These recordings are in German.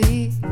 happy.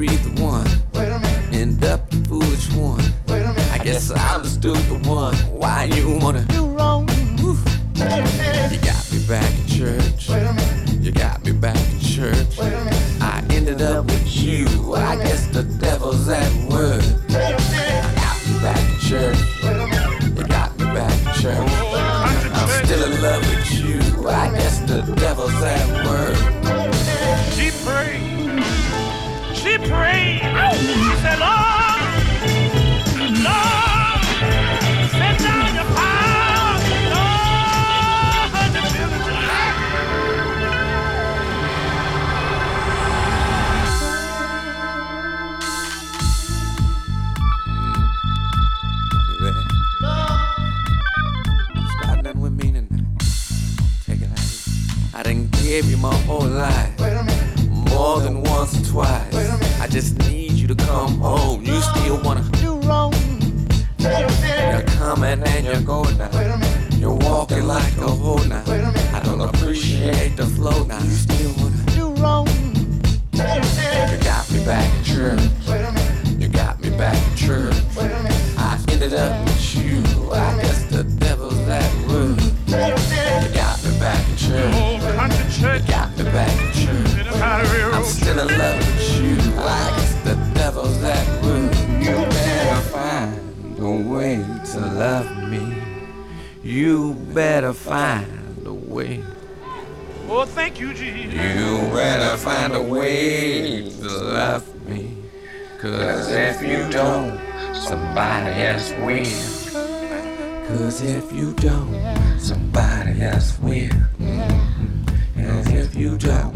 be the one. End up the foolish one. I guess I'm the stupid one. Why you wanna do wrong? Oof. You got me back in church. You got me back in church. I ended up with you. I guess the devil's at work. I got me back in church. You got me back in church. I'm still in love with you. I guess the devil's at work. She prayed train. Ow. He said, oh. now. You're walking like a hoe now. I don't appreciate the flow now. find a way. Oh, thank you, Jesus. You better find a way to love me. Cause if you don't, somebody else will. Cause if you don't, somebody else will. And if you don't,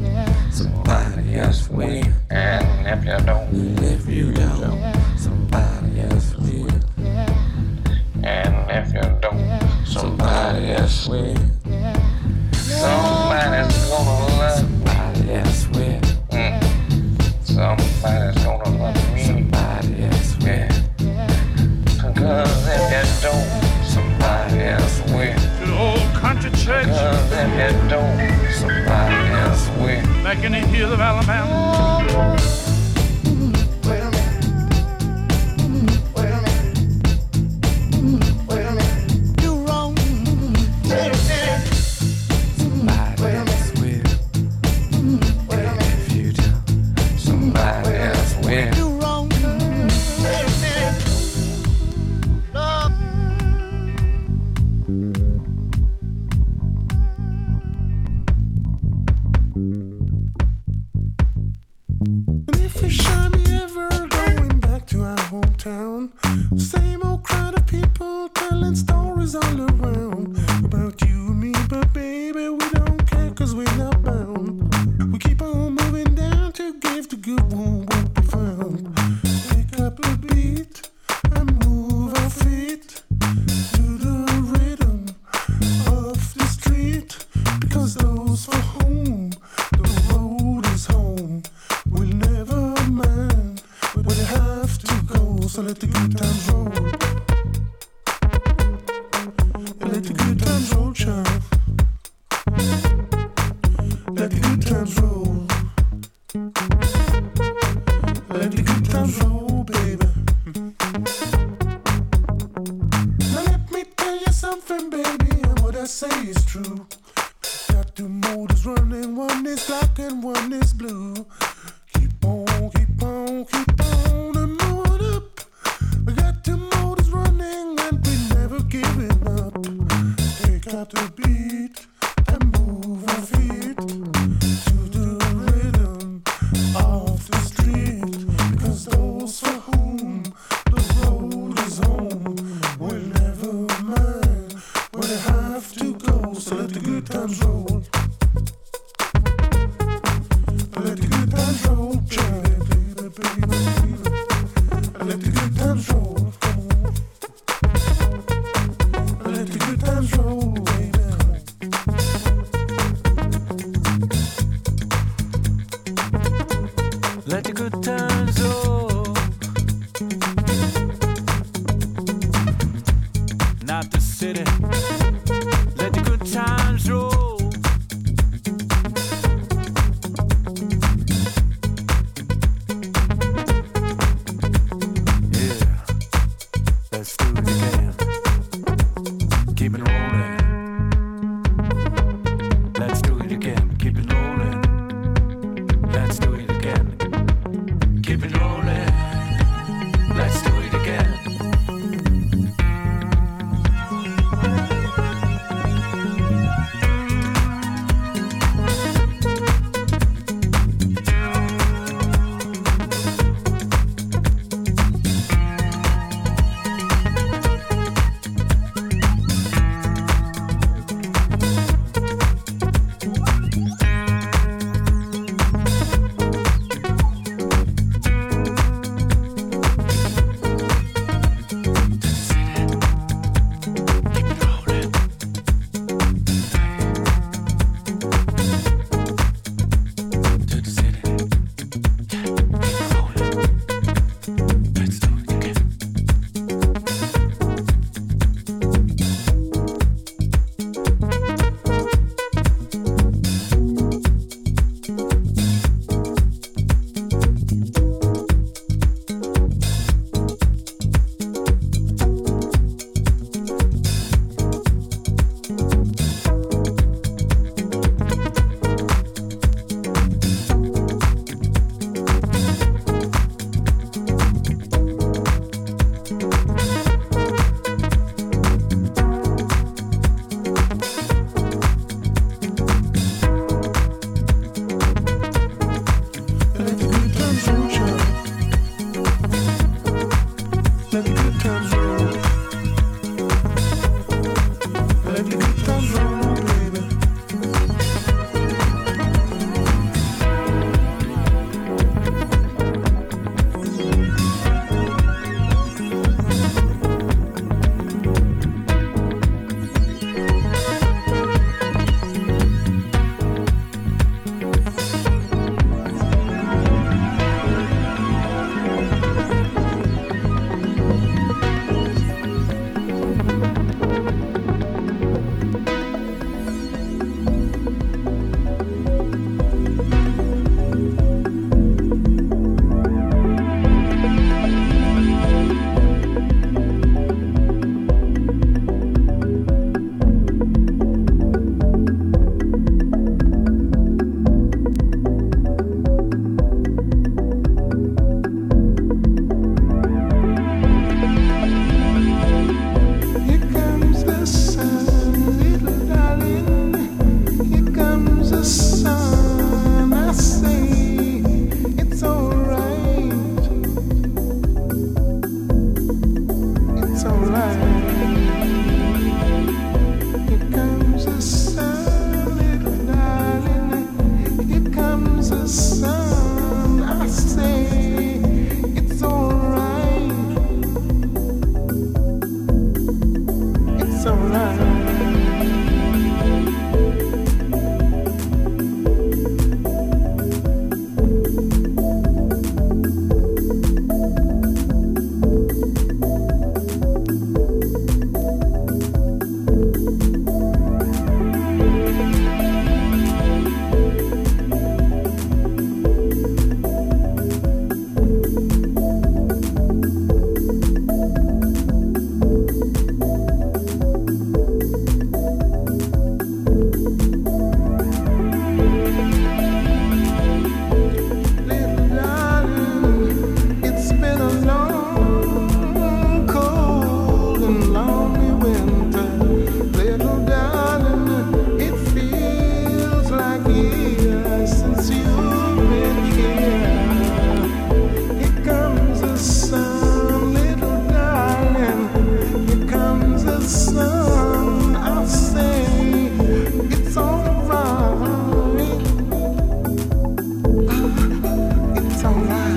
somebody else will. And if you don't, let a good times so loud.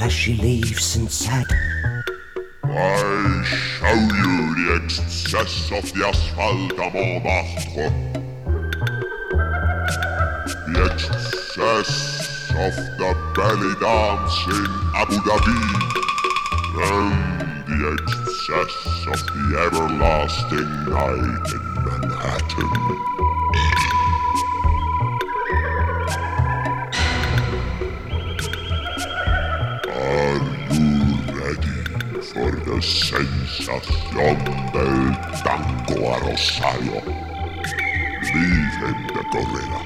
Of fleshy leaves and said, I show you the excess of the asphalt à Montmartre. The excess of the belly dance in Abu Dhabi. And the excess of the everlasting night in Manhattan. Sensación del tango a Rosario? Leave him the gorilla.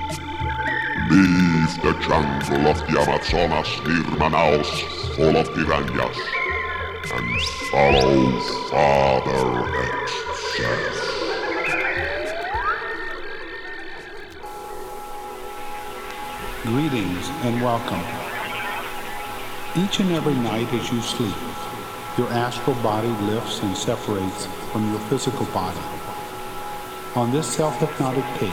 Leave the jungle of the Amazonas near Manaus full of piranhas and follow Father Excess. Greetings and welcome. Each and every night as you sleep, your astral body lifts and separates from your physical body. On this self-hypnotic tape,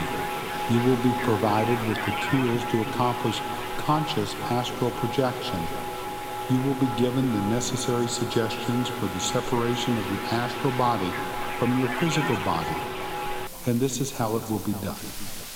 you will be provided with the tools to accomplish conscious astral projection. You will be given the necessary suggestions for the separation of the astral body from your physical body. And this is how it will be done.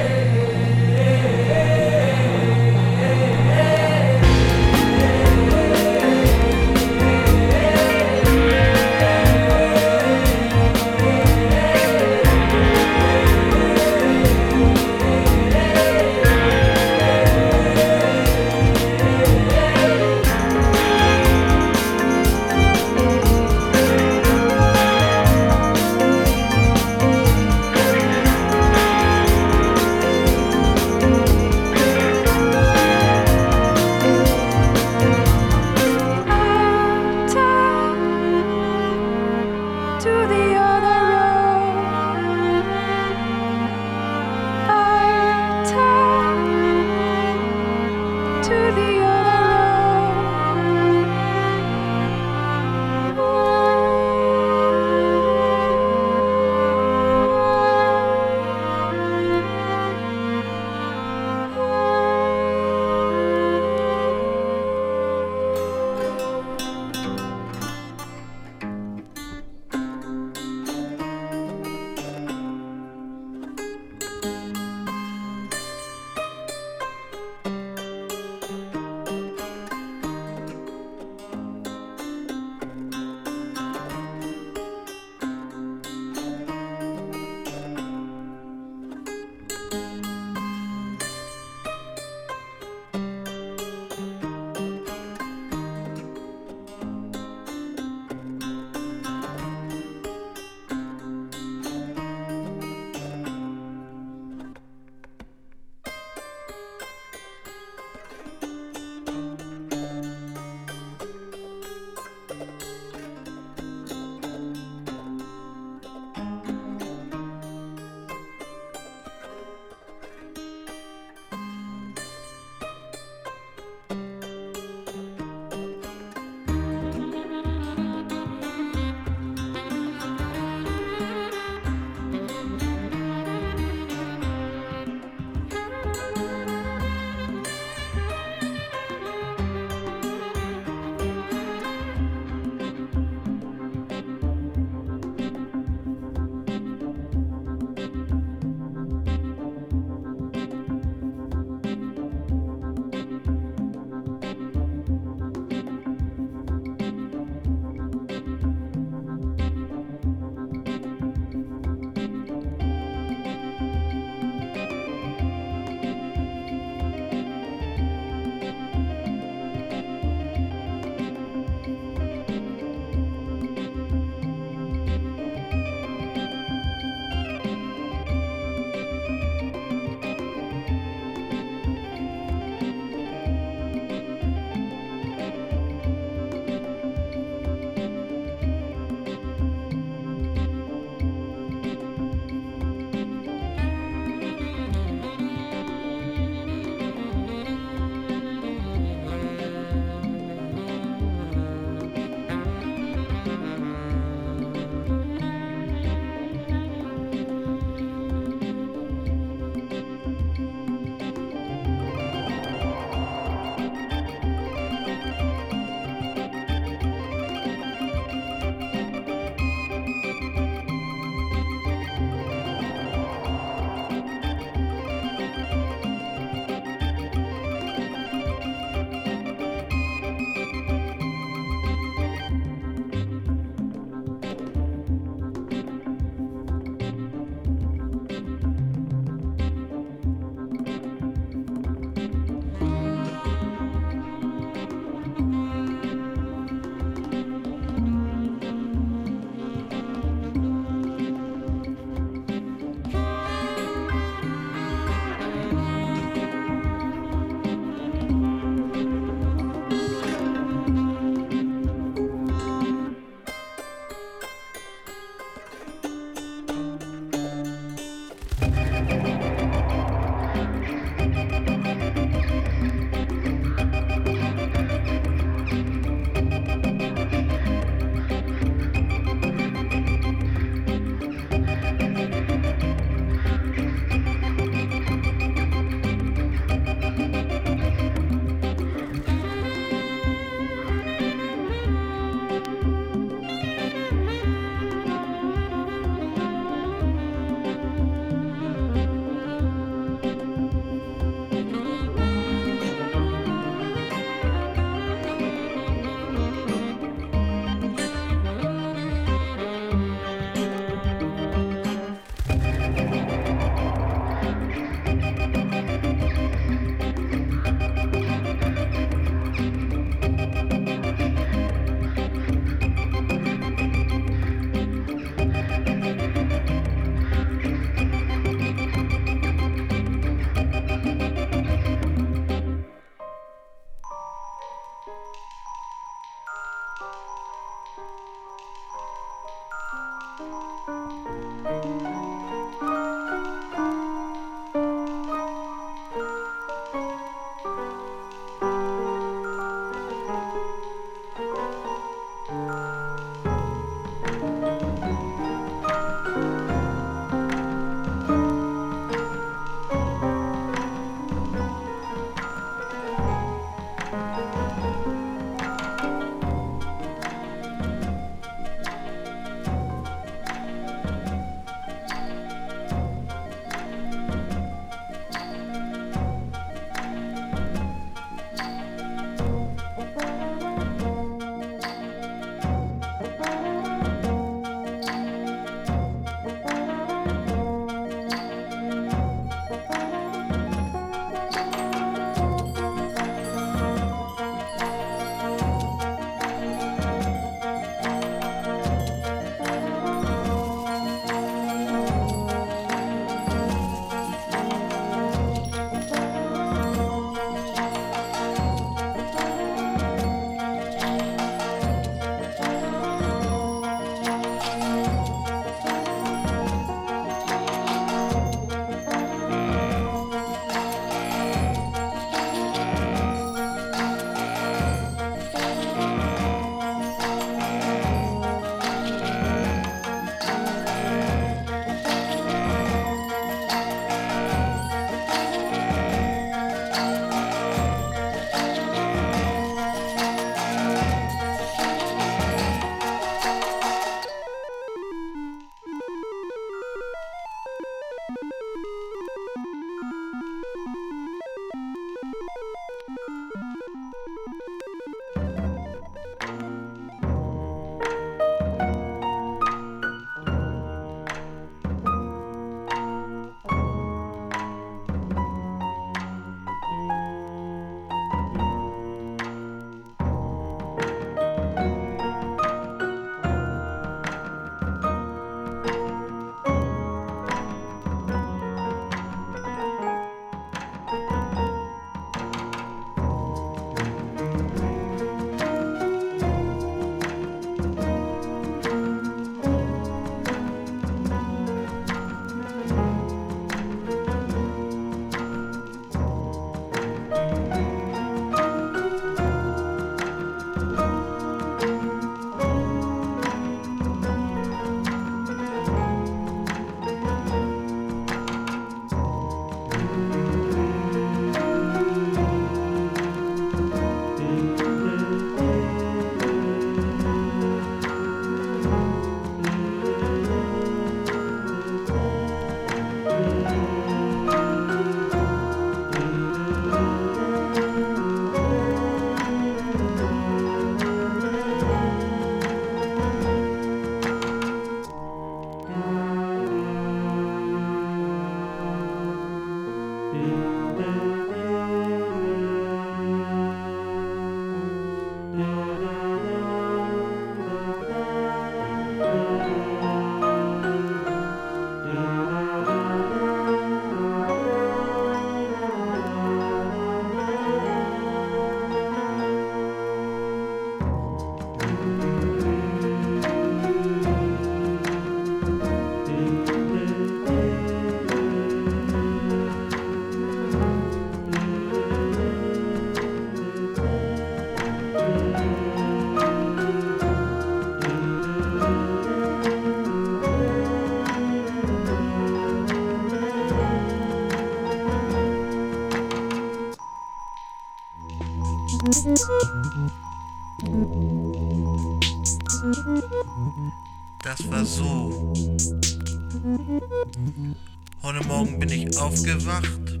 Heute Morgen bin ich aufgewacht.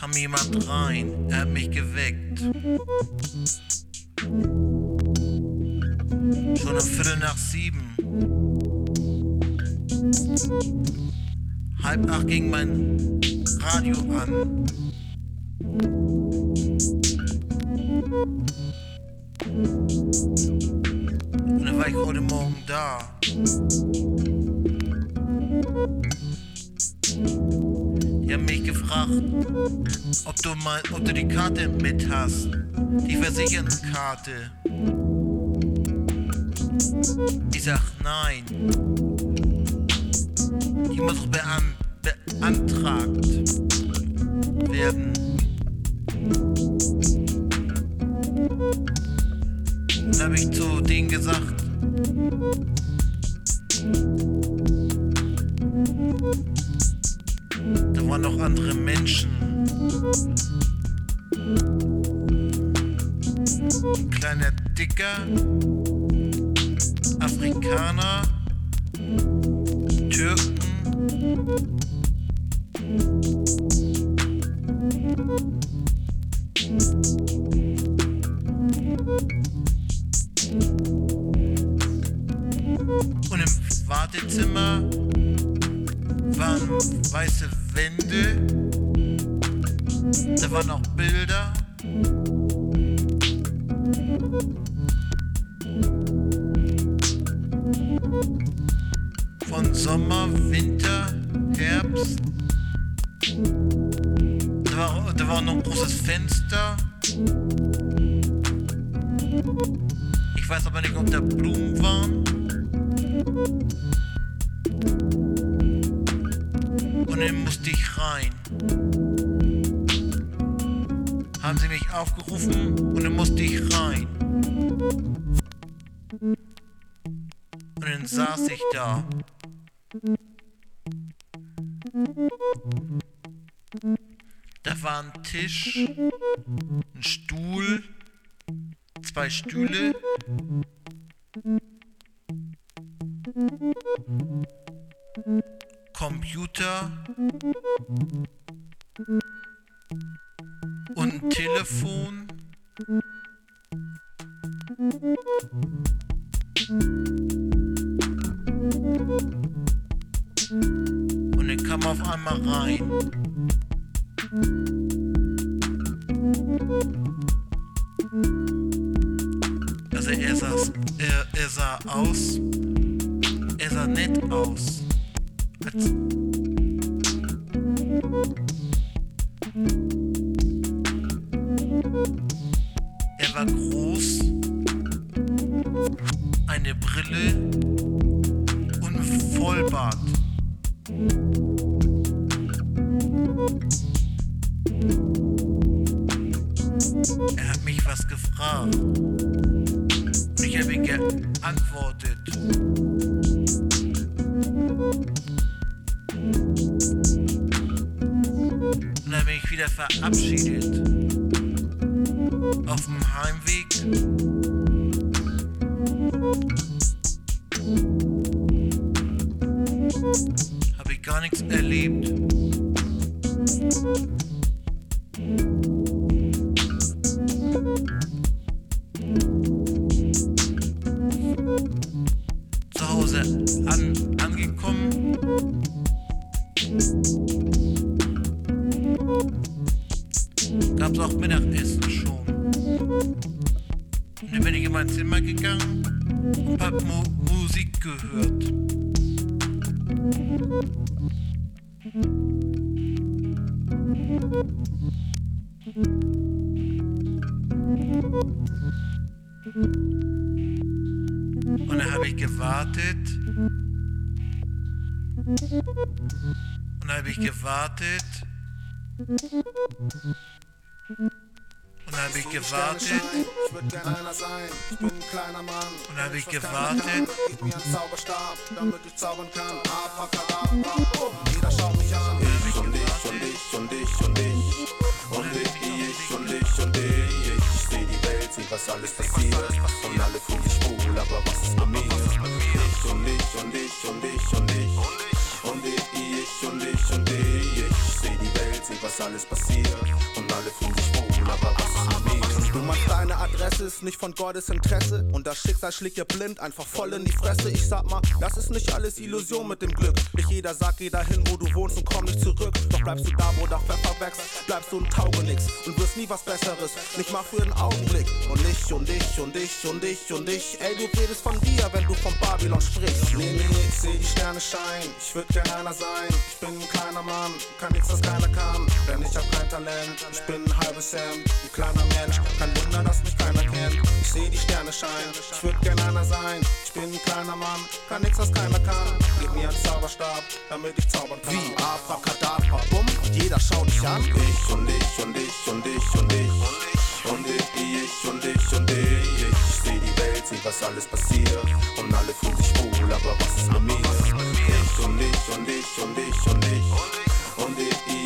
Kam jemand rein, er hat mich geweckt. Karte mit hast, die Versicherungskarte. Ich sag nein. Stühle. Computer. Er war groß, eine Brille und Vollbart. Er hat mich was gefragt. Und ich habe ihm geantwortet. Und dann bin ich wieder verabschiedet auf dem Heimweg. Habe ich gar nichts erlebt. gewartet. Und habe ich gewartet. Und ich, und ich, und ich, und ich. Und ich, und ich, und ich. Ich seh die Welt, seh was alles passiert. Und alle fühlen sich wohl, aber was ist bei mir? Ich, und ich, und ich, und ich, und ich. Und ich, ich, und ich, und ich. Ich seh die Welt, seh was alles passiert. Nicht von Gottes Interesse und das Schicksal schlägt dir blind einfach voll in die Fresse. Ich sag mal, das ist nicht alles Illusion mit dem Glück. Nicht jeder sagt, geh dahin, wo du wohnst und komm nicht zurück. Doch bleibst du da, wo der Pfeffer wächst, bleibst du ein Taugenix und wirst nie was Besseres, nicht mal für einen Augenblick. Und ich und ich und ich und ich und ich, ey, du redest von dir, wenn du von Babylon sprichst. Nee, nee, ich seh die Sterne scheinen. Ich würd gern einer sein. Ich bin ein kleiner Mann, kann nichts, was keiner kann. Denn ich hab kein Talent. Ich bin ein halbes Hemd, ein kleiner Mensch. Kein Wunder, dass mich keiner kennt. Ich seh die Sterne scheinen. Ich würd gern einer sein. Ich bin ein kleiner Mann, kann nichts, was keiner kann. Gib mir einen Zauberstab, damit ich zaubern kann. Wie Abracadabra, bumm, jeder schaut dich an. Ich und ich und ich und ich und ich. Und ich, ich und ich und ich. Ich seh die Welt, seh was alles passiert. Und alle fühlen sich schwul, aber was ist mit mir? Ich und ich und ich und ich und ich. Und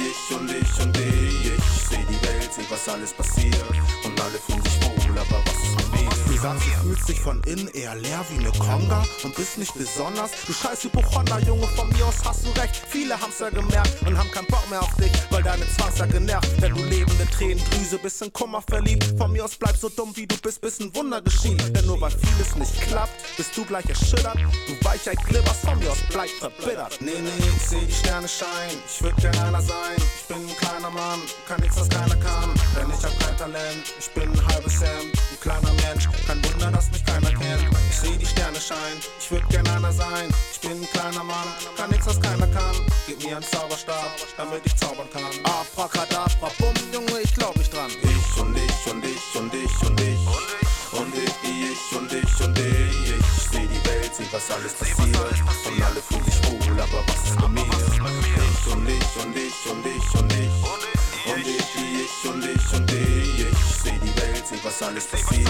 ich, und ich und ich. Ich seh die Welt, seh was alles passiert. Und alle fühlen sich schwul, aber was ist mit mir? Sagst, du fühlst dich von innen eher leer wie ne Conga und bist nicht besonders. Du scheiß Hypochonder, Junge, von mir aus hast du recht. Viele haben's ja gemerkt und haben keinen Bock mehr auf dich, weil deine Zwangs genervt. Wenn du lebende Tränendrüse bist in Kummer verliebt. Von mir aus bleib so dumm wie du bist, bis ein Wunder geschieht. Denn nur weil vieles nicht klappt, bist du gleich erschüttert. Du Weichheit glibberst, von mir aus bleib verbittert. Nee, nee, ich seh die Sterne scheinen. Ich würd gern einer sein. Ich bin ein kleiner Mann, kann nichts, was keiner kann. Denn ich hab kein Talent. Ich bin ein halbes Hemd, ein kleiner Mensch. Kein Wunder, dass mich keiner kennt. Ich seh die Sterne scheinen. Ich würd gern einer sein. Ich bin ein kleiner Mann, kann nichts, was keiner kann. Gib mir einen Zauberstab, damit ich zaubern kann. Abracadabra, bumm, Junge, ich glaub nicht dran. Ich und ich und ich und ich und ich. Und ich, ich und ich und ich. Ich seh die Welt, seh was alles passiert. Und alle fühlen sich schwul, aber was ist mit mir? Ich und ich und ich und ich und ich. Und ich, ich und ich und ich. Ich seh seh was alles passiert.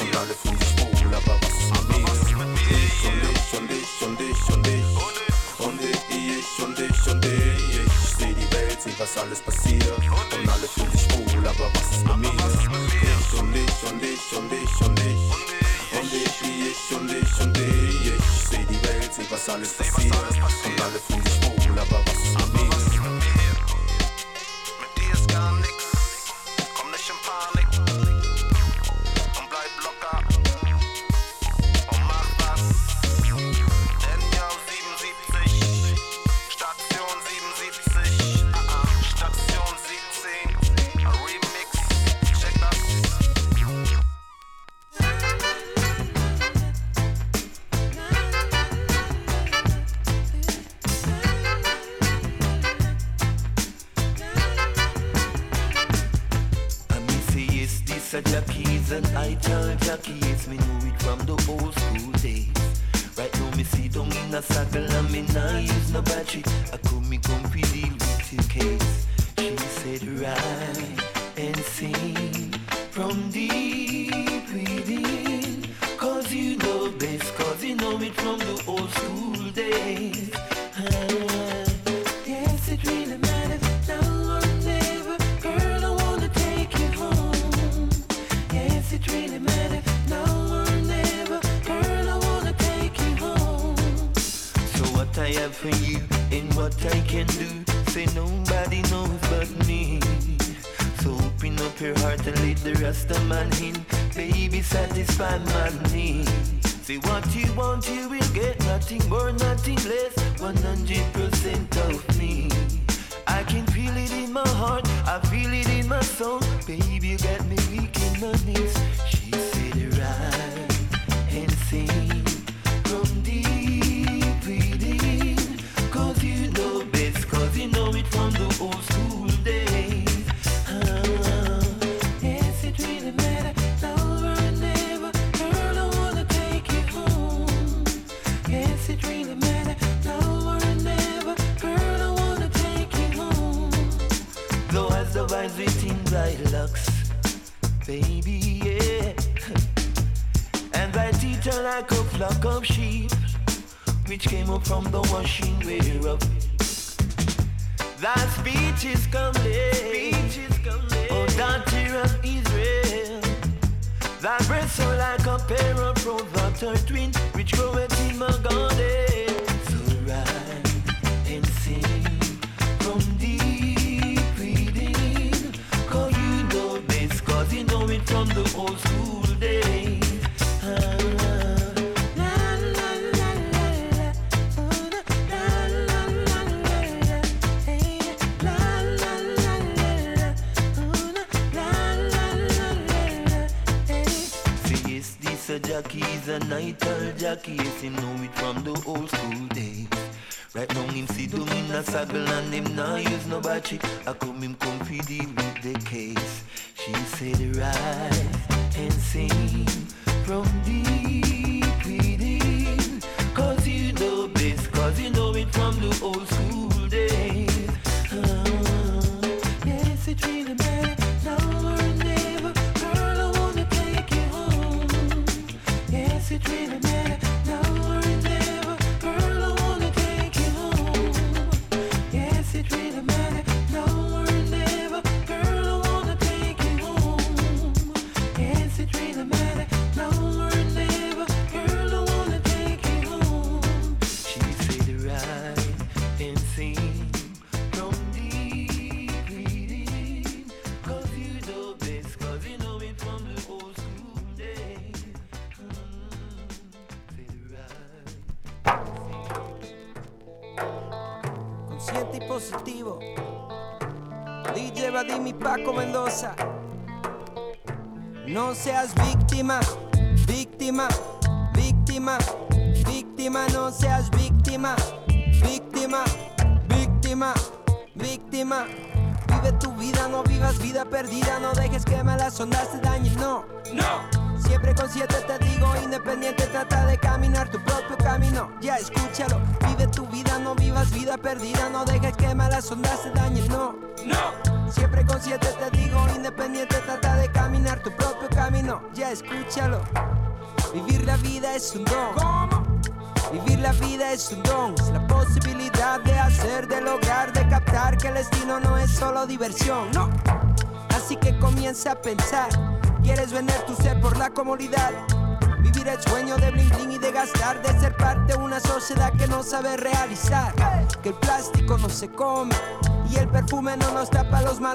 Und alle fühlen sich schwul, aber was ist mit mir? Ich und ich und ich und ich und ich. Und ich, und ich und ich. Ich seh die Welt, seh was alles passiert. Und alle fühlen sich schwul, aber was ist mit mir? Ich und ich und ich und ich und ich. Und ich, ich und ich und ich. Ich seh die Welt, seh was alles passiert. Und alle fühlen sich schwul, aber was ist mit mir? Mit dir ist gar nix.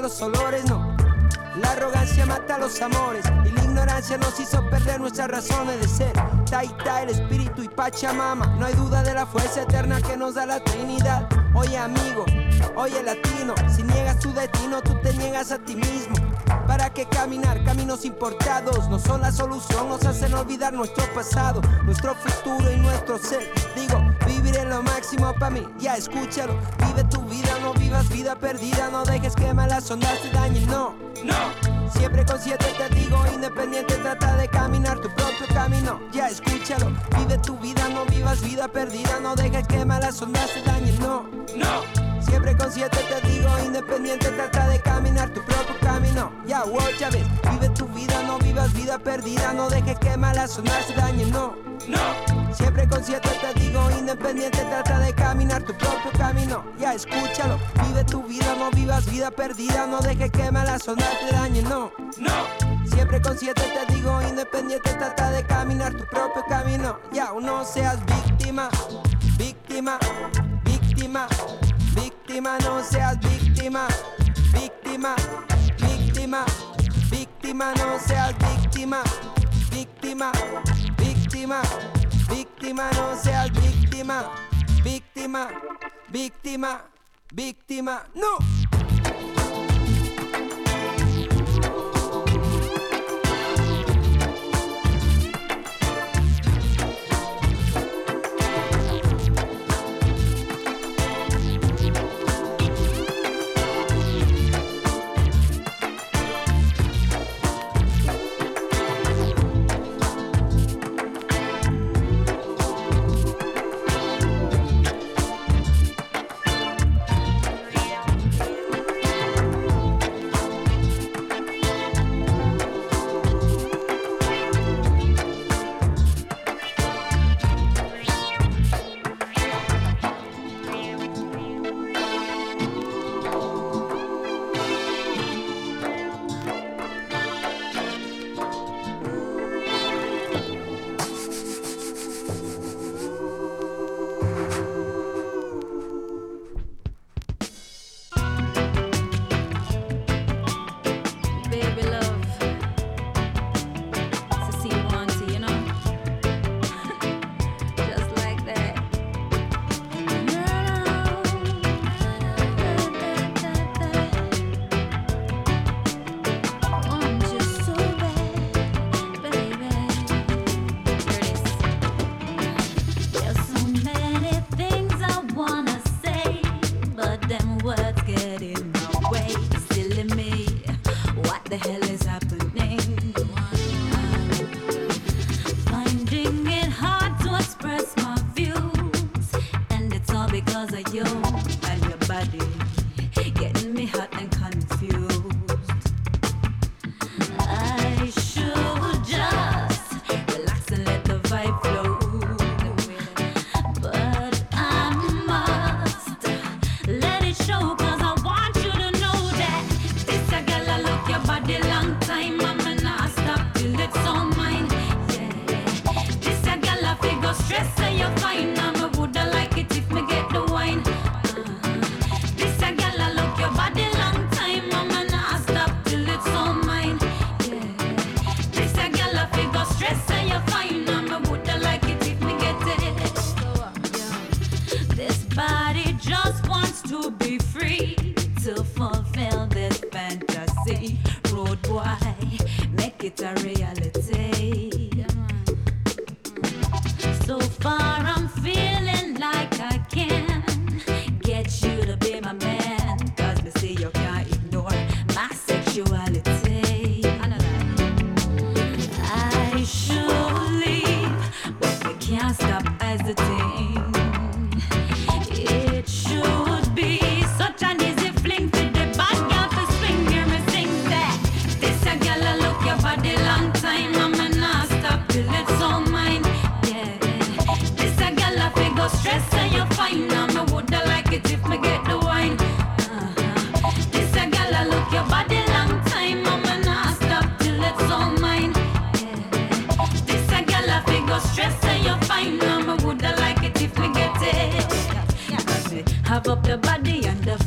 Los olores, no. La arrogancia mata los amores y la ignorancia nos hizo perder nuestras razones de ser. Taita, el espíritu y Pachamama. No hay duda de la fuerza eterna que nos da la Trinidad. Oye, amigo, oye, latino. Si niegas tu destino, tú te niegas a ti mismo. ¿Para qué caminar caminos importados? No son la solución, nos hacen olvidar nuestro pasado, nuestro futuro y nuestro ser. Digo, lo máximo para mí, ya escúchalo. Vive tu vida, no vivas vida perdida, no dejes que malas ondas te dañen, no, no. Siempre consciente te digo, independiente, trata de caminar tu propio camino, ya escúchalo. Vive tu vida, no vivas vida perdida, no dejes que malas ondas te dañen, no, no. Siempre consciente te digo, independiente, trata de caminar tu propio camino. Ya, wow, ves, vive tu vida, no vivas vida perdida, no dejes que malas ondas te dañen, no, no. Siempre consciente te digo, independiente, trata de caminar tu propio camino. Ya, escúchalo, vive tu vida, no vivas vida perdida, no dejes que malas ondas te dañen, no, no. Siempre consciente te digo, independiente, trata de caminar tu propio camino. Ya, no seas víctima, víctima, víctima. Víctima, no seas víctima, víctima, víctima, víctima, no seas víctima, víctima, víctima, víctima, no seas víctima, víctima, víctima, víctima, no.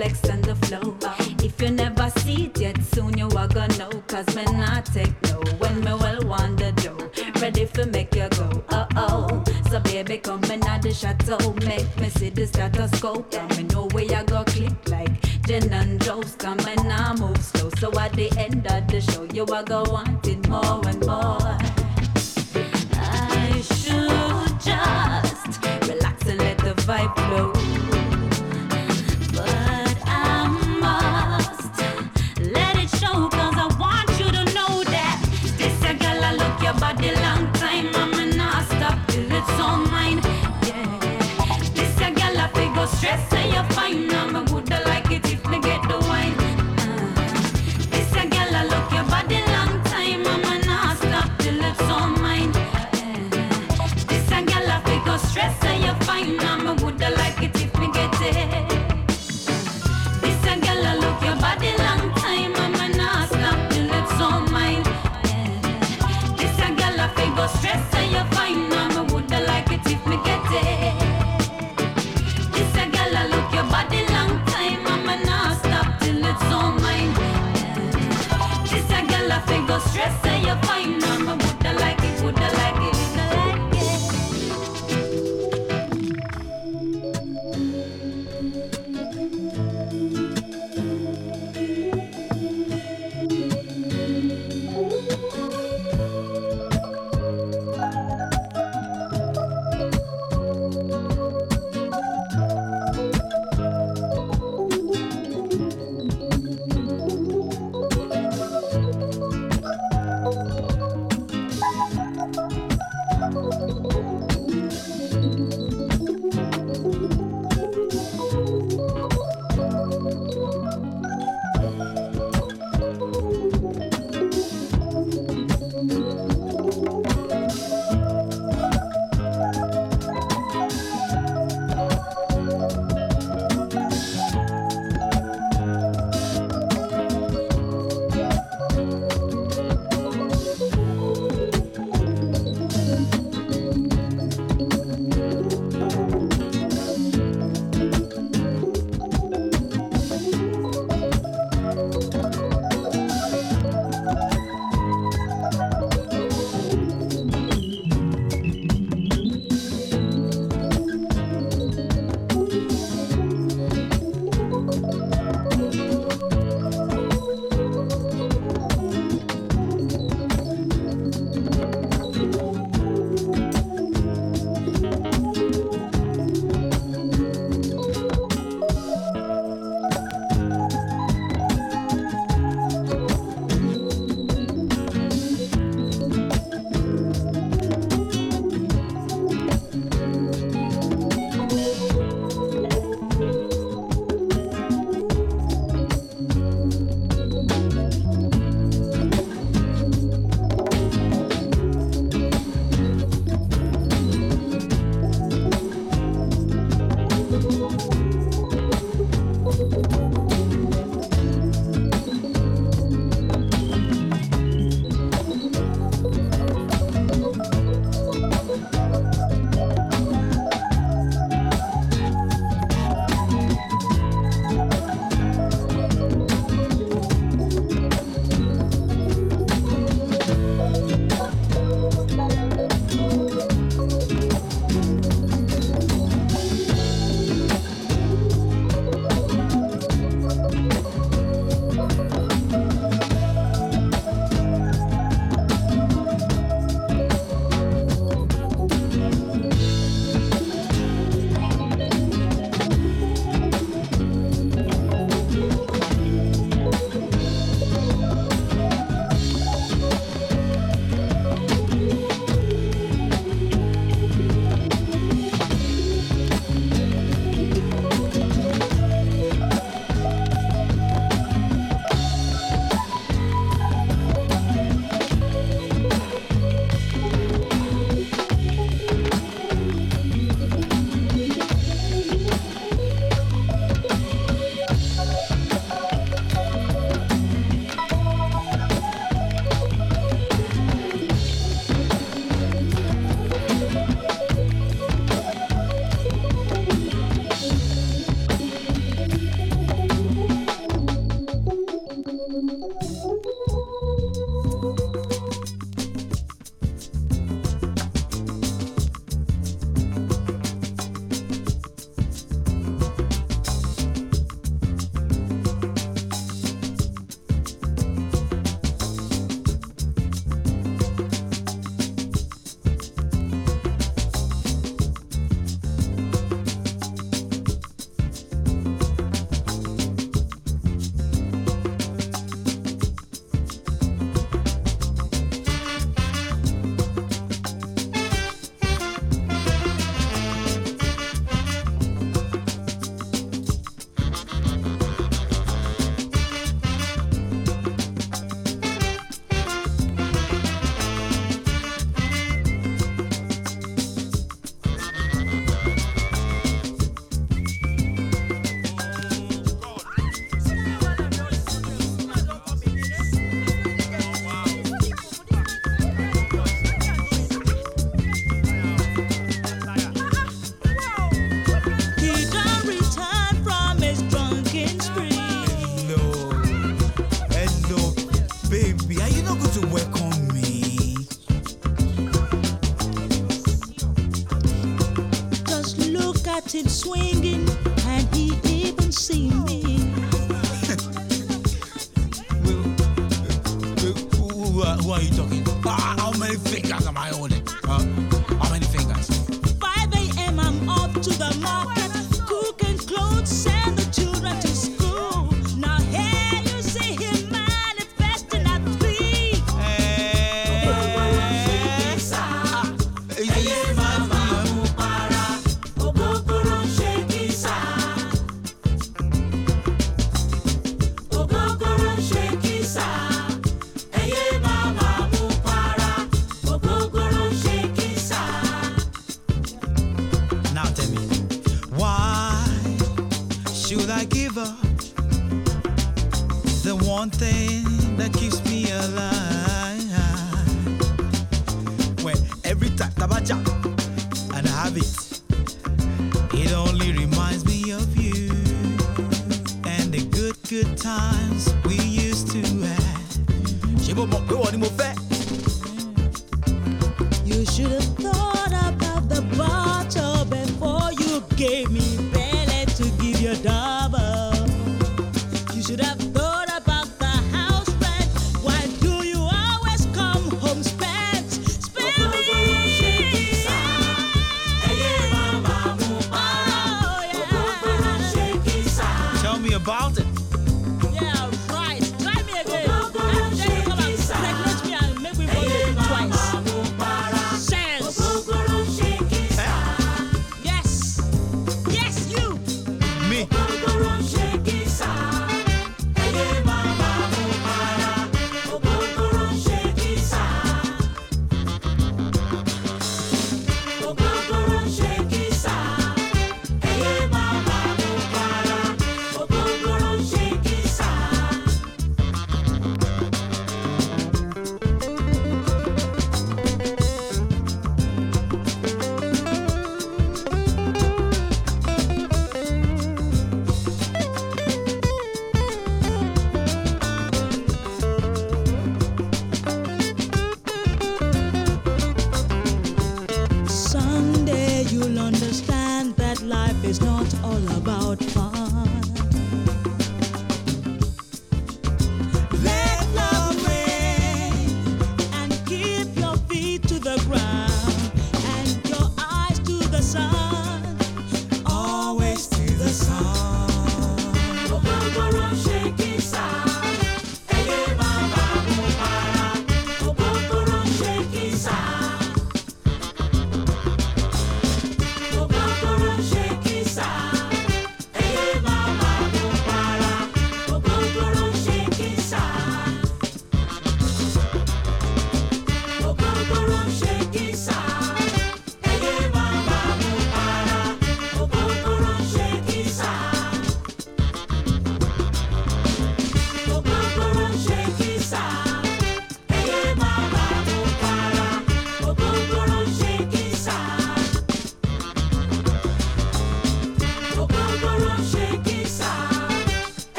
flex and the flow. Uh, if you never see it yet, soon you are gonna know. Cause when I take no when me well want the dough. Ready for make you go, uh oh. So baby, come in at the chateau. Make me see the stethoscope. Yeah, Come me know where you go click like Jen and Joe's. Come and I move slow. So at the end of the show, you are gonna want it more and more. swing.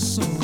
soon.